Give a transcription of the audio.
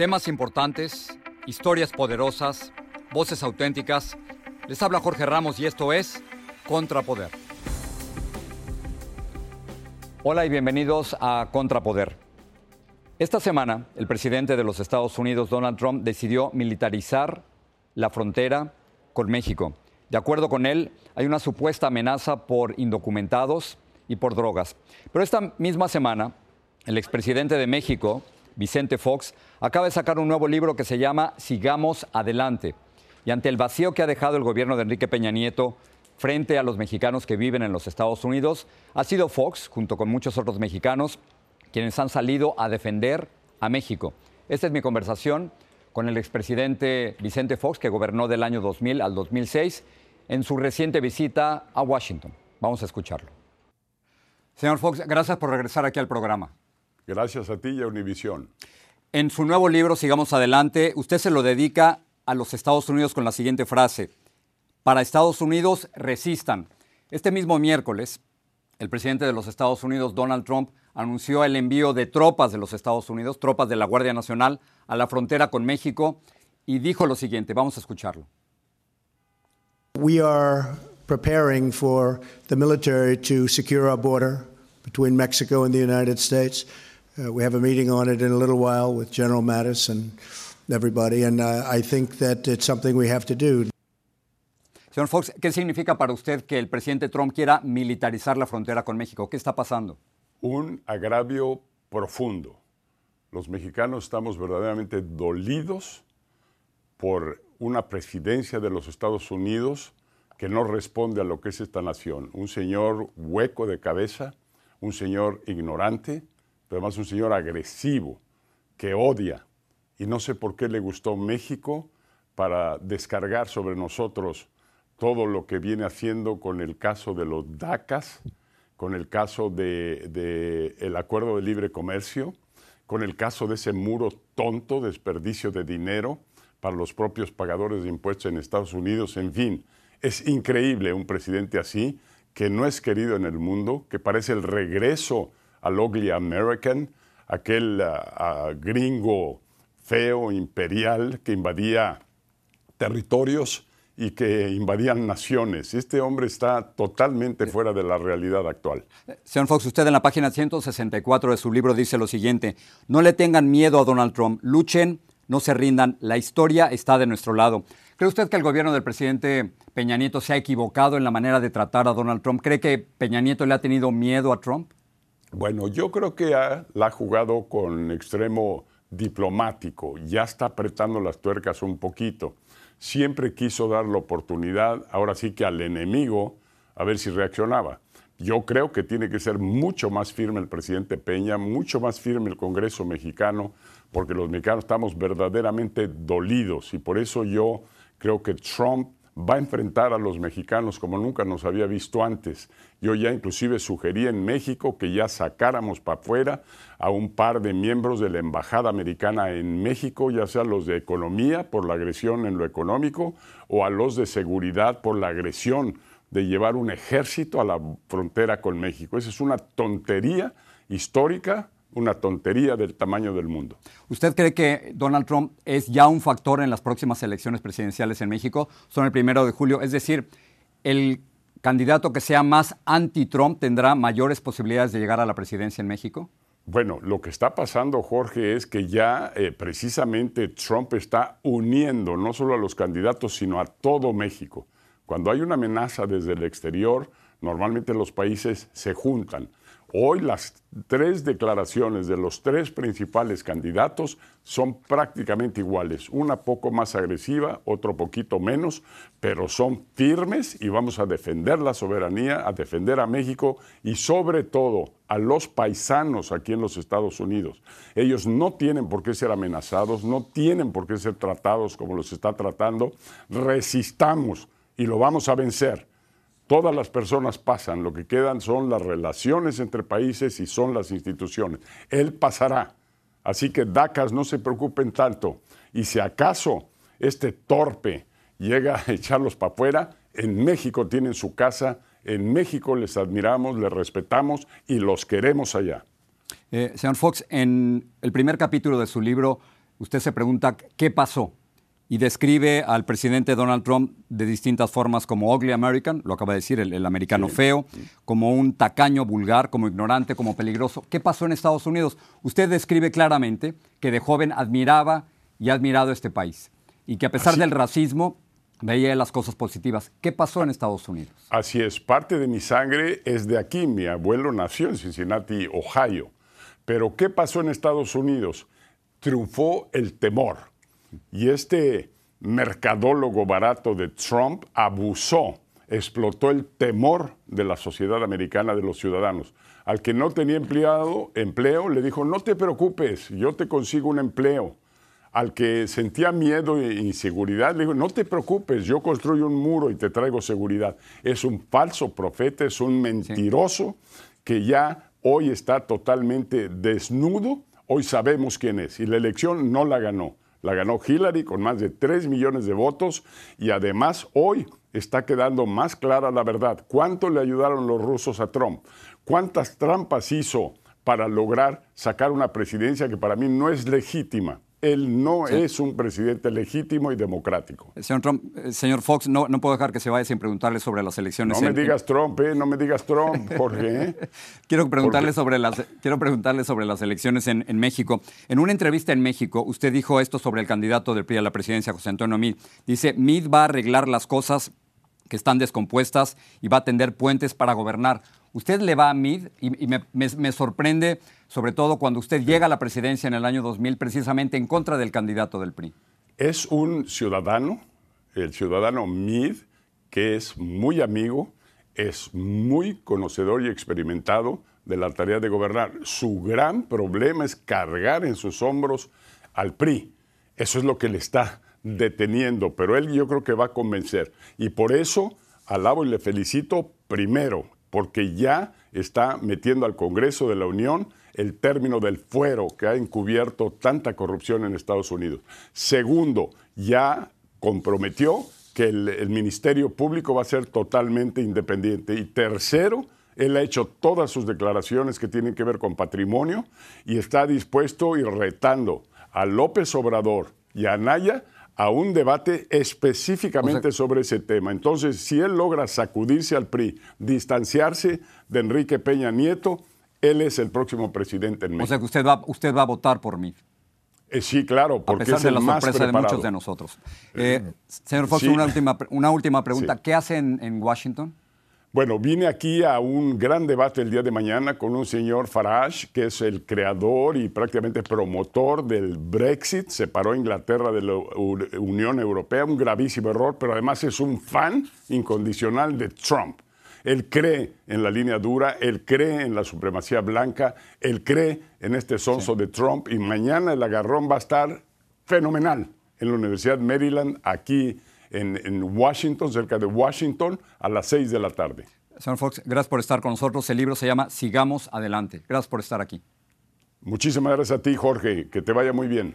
Temas importantes, historias poderosas, voces auténticas. Les habla Jorge Ramos y esto es Contrapoder. Hola y bienvenidos a Contrapoder. Esta semana, el presidente de los Estados Unidos, Donald Trump, decidió militarizar la frontera con México. De acuerdo con él, hay una supuesta amenaza por indocumentados y por drogas. Pero esta misma semana, el expresidente de México, Vicente Fox, acaba de sacar un nuevo libro que se llama Sigamos Adelante. Y ante el vacío que ha dejado el gobierno de Enrique Peña Nieto frente a los mexicanos que viven en los Estados Unidos, ha sido Fox, junto con muchos otros mexicanos, quienes han salido a defender a México. Esta es mi conversación con el expresidente Vicente Fox, que gobernó del año 2000 al 2006, en su reciente visita a Washington. Vamos a escucharlo. Señor Fox, gracias por regresar aquí al programa. Gracias a ti y a Univisión. En su nuevo libro, Sigamos Adelante, usted se lo dedica a los Estados Unidos con la siguiente frase. Para Estados Unidos, resistan. Este mismo miércoles, el presidente de los Estados Unidos, Donald Trump, anunció el envío de tropas de los Estados Unidos, tropas de la Guardia Nacional, a la frontera con México y dijo lo siguiente, vamos a escucharlo. We are preparing for the military to secure our border between Mexico and the United States. Uh, we have a meeting on it in a little while with General Mattis and everybody, and uh, I think that it's something we have to do. Señor Fox, ¿qué significa para usted que el presidente Trump quiera militarizar la frontera con México? ¿Qué está pasando? Un agravio profundo. Los mexicanos estamos verdaderamente dolidos por una presidencia de los Estados Unidos que no responde a lo que es esta nación. Un señor hueco de cabeza, un señor ignorante, pero además un señor agresivo, que odia. Y no sé por qué le gustó México para descargar sobre nosotros todo lo que viene haciendo con el caso de los DACAS, con el caso del de, el acuerdo de libre comercio, con el caso de ese muro tonto, desperdicio de dinero para los propios pagadores de impuestos en Estados Unidos, en fin. Es increíble un presidente así, que no es querido en el mundo, que parece el regreso al ugly American, aquel uh, uh, gringo feo, imperial, que invadía territorios y que invadían naciones. Este hombre está totalmente fuera de la realidad actual. Señor Fox, usted en la página 164 de su libro dice lo siguiente, no le tengan miedo a Donald Trump, luchen, no se rindan, la historia está de nuestro lado. ¿Cree usted que el gobierno del presidente Peña Nieto se ha equivocado en la manera de tratar a Donald Trump? ¿Cree que Peña Nieto le ha tenido miedo a Trump? Bueno, yo creo que ha, la ha jugado con extremo diplomático, ya está apretando las tuercas un poquito. Siempre quiso dar la oportunidad, ahora sí que al enemigo, a ver si reaccionaba. Yo creo que tiene que ser mucho más firme el presidente Peña, mucho más firme el Congreso mexicano, porque los mexicanos estamos verdaderamente dolidos y por eso yo creo que Trump va a enfrentar a los mexicanos como nunca nos había visto antes. Yo ya inclusive sugerí en México que ya sacáramos para afuera a un par de miembros de la Embajada Americana en México, ya sea los de economía por la agresión en lo económico o a los de seguridad por la agresión de llevar un ejército a la frontera con México. Esa es una tontería histórica una tontería del tamaño del mundo. ¿Usted cree que Donald Trump es ya un factor en las próximas elecciones presidenciales en México? Son el primero de julio, es decir, el candidato que sea más anti-Trump tendrá mayores posibilidades de llegar a la presidencia en México? Bueno, lo que está pasando, Jorge, es que ya eh, precisamente Trump está uniendo no solo a los candidatos, sino a todo México. Cuando hay una amenaza desde el exterior, normalmente los países se juntan. Hoy las tres declaraciones de los tres principales candidatos son prácticamente iguales, una poco más agresiva, otro poquito menos, pero son firmes y vamos a defender la soberanía, a defender a México y sobre todo a los paisanos aquí en los Estados Unidos. Ellos no tienen por qué ser amenazados, no tienen por qué ser tratados como los está tratando. Resistamos y lo vamos a vencer. Todas las personas pasan, lo que quedan son las relaciones entre países y son las instituciones. Él pasará. Así que DACAS no se preocupen tanto. Y si acaso este torpe llega a echarlos para afuera, en México tienen su casa, en México les admiramos, les respetamos y los queremos allá. Eh, señor Fox, en el primer capítulo de su libro, usted se pregunta qué pasó y describe al presidente Donald Trump de distintas formas como ugly American, lo acaba de decir, el, americano feo, como un tacaño vulgar, como ignorante, como peligroso. ¿Qué pasó en Estados Unidos? Usted describe claramente que de joven admiraba y ha admirado este país y que a pesar del racismo veía las cosas positivas. ¿Qué pasó en Estados Unidos? Así es, parte de mi sangre es de aquí. Mi abuelo nació en Cincinnati, Ohio. Pero ¿qué pasó en Estados Unidos? Triunfó el temor y este mercadólogo barato de Trump abusó, explotó el temor de la sociedad americana, de los ciudadanos. Al que no tenía empleado, empleo, le dijo, no te preocupes, yo te consigo un empleo. Al que sentía miedo e inseguridad, le dijo, no te preocupes, yo construyo un muro y te traigo seguridad. Es un falso profeta, es un mentiroso que ya hoy está totalmente desnudo. Hoy sabemos quién es y la elección no la ganó. La ganó Hillary con más de 3 millones de votos y además hoy está quedando más clara la verdad. ¿Cuánto le ayudaron los rusos a Trump? ¿Cuántas trampas hizo para lograr sacar una presidencia que para mí no es legítima? Él no es un presidente legítimo y democrático. Señor, Trump, eh, señor Fox, no, no, puedo dejar que se vaya sin preguntarle sobre las elecciones. No me digas Trump, ¿eh? no me digas Trump, Jorge. ¿eh? quiero, preguntarle sobre las, quiero preguntarle sobre las elecciones en, en, México. En una entrevista en México, usted dijo esto sobre el candidato del PRI a la presidencia, José Antonio Mid. Dice, Mid va a arreglar las cosas que están descompuestas y va a tender puentes para gobernar. Usted le va a Mid y, me, me sorprende sobre todo cuando usted llega a la presidencia en el año 2000 precisamente en contra del candidato del PRI? Es un ciudadano, el ciudadano Mid, que es muy amigo, es muy conocedor y experimentado de la tarea de gobernar. Su gran problema es cargar en sus hombros al PRI. Eso es lo que le está deteniendo, pero él yo creo que va a convencer. Y por eso alabo y le felicito primero, porque ya está metiendo al Congreso de la Unión el término del fuero que ha encubierto tanta corrupción en Estados Unidos. Segundo, ya comprometió que el, Ministerio Público va a ser totalmente independiente. Y tercero, él ha hecho todas sus declaraciones que tienen que ver con patrimonio y está dispuesto y retando a López Obrador y a Anaya a un debate específicamente sobre ese tema. Entonces, si él logra sacudirse al PRI, distanciarse de Enrique Peña Nieto, él es el próximo presidente en México. O sea que usted va, usted va a votar por mí. Eh, sí, claro, porque a pesar es de la más sorpresa preparado. de muchos de nosotros. Eh, señor Fox, una, última, una última pregunta. ¿Qué hace en, Washington? Bueno, vine aquí a un gran debate el día de mañana con un señor Farage, que es el creador y prácticamente promotor del Brexit. Separó a Inglaterra de la Unión Europea, un gravísimo error, pero además es un fan incondicional de Trump. Él cree en la línea dura, él cree en la supremacía blanca, él cree en este sonso de Trump y mañana el agarrón va a estar fenomenal en la Universidad Maryland, aquí en, Washington, cerca de Washington, a las 6 de la tarde. Señor Fox, gracias por estar con nosotros. El libro se llama Sigamos Adelante. Gracias por estar aquí. Muchísimas gracias a ti, Jorge. Que te vaya muy bien.